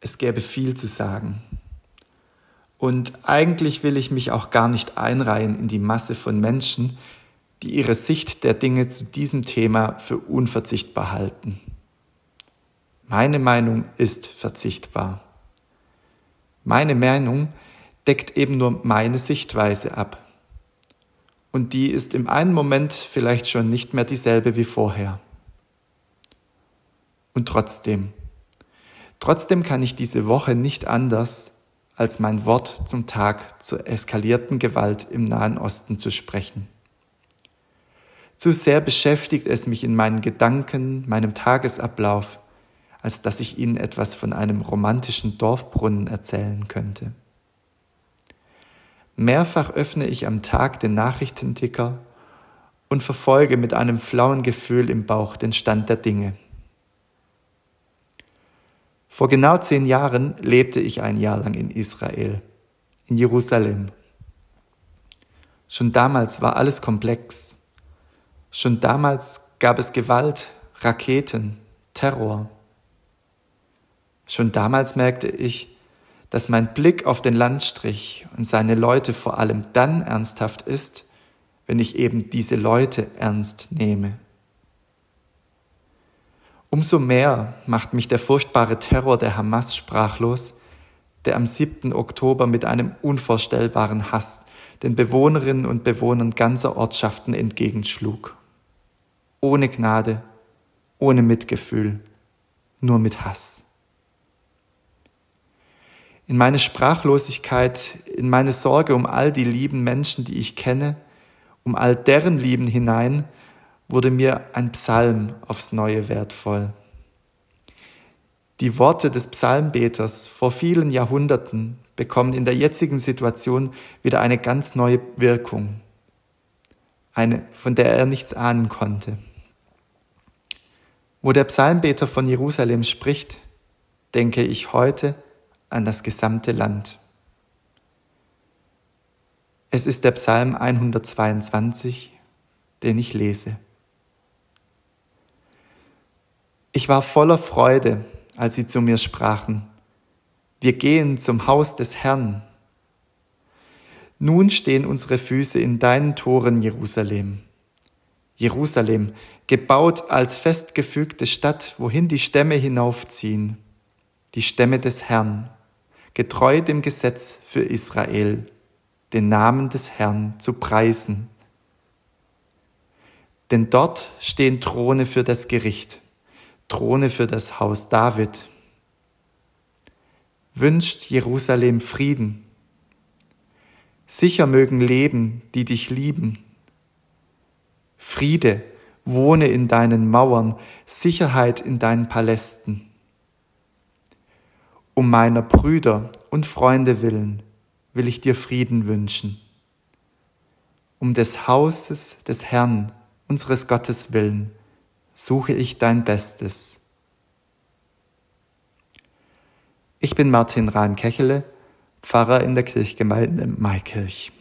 Es gäbe viel zu sagen. Und eigentlich will ich mich auch gar nicht einreihen in die Masse von Menschen, die ihre Sicht der Dinge zu diesem Thema für unverzichtbar halten. Meine Meinung ist verzichtbar. Meine Meinung deckt eben nur meine Sichtweise ab. Und die ist im einen Moment vielleicht schon nicht mehr dieselbe wie vorher. Und trotzdem, trotzdem kann ich diese Woche nicht anders, als mein Wort zum Tag zur eskalierten Gewalt im Nahen Osten zu sprechen. Zu sehr beschäftigt es mich in meinen Gedanken, meinem Tagesablauf, als dass ich Ihnen etwas von einem romantischen Dorfbrunnen erzählen könnte. Mehrfach öffne ich am Tag den Nachrichtenticker und verfolge mit einem flauen Gefühl im Bauch den Stand der Dinge. Vor genau zehn Jahren lebte ich ein Jahr lang in Israel, in Jerusalem. Schon damals war alles komplex. Schon damals gab es Gewalt, Raketen, Terror. Schon damals merkte ich, dass mein Blick auf den Landstrich und seine Leute vor allem dann ernsthaft ist, wenn ich eben diese Leute ernst nehme. Umso mehr macht mich der furchtbare Terror der Hamas sprachlos, der am 7. Oktober mit einem unvorstellbaren Hass den Bewohnerinnen und Bewohnern ganzer Ortschaften entgegenschlug. Ohne Gnade, ohne Mitgefühl, nur mit Hass. In meine Sprachlosigkeit, in meine Sorge um all die lieben Menschen, die ich kenne, um all deren Lieben hinein, wurde mir ein Psalm aufs neue wertvoll. Die Worte des Psalmbeters vor vielen Jahrhunderten bekommen in der jetzigen Situation wieder eine ganz neue Wirkung, eine, von der er nichts ahnen konnte. Wo der Psalmbeter von Jerusalem spricht, denke ich heute an das gesamte Land. Es ist der Psalm 122, den ich lese. Ich war voller Freude, als sie zu mir sprachen, wir gehen zum Haus des Herrn. Nun stehen unsere Füße in deinen Toren, Jerusalem. Jerusalem, gebaut als festgefügte Stadt, wohin die Stämme hinaufziehen, die Stämme des Herrn, getreu dem Gesetz für Israel, den Namen des Herrn zu preisen. Denn dort stehen Throne für das Gericht Throne für das Haus David. Wünscht Jerusalem Frieden. Sicher mögen leben, die dich lieben. Friede wohne in deinen Mauern, Sicherheit in deinen Palästen. Um meiner Brüder und Freunde willen will ich dir Frieden wünschen. Um des Hauses des Herrn, unseres Gottes willen, suche ich dein Bestes. Ich bin Martin Rahn-Kechele, Pfarrer in der Kirchgemeinde Maikirch.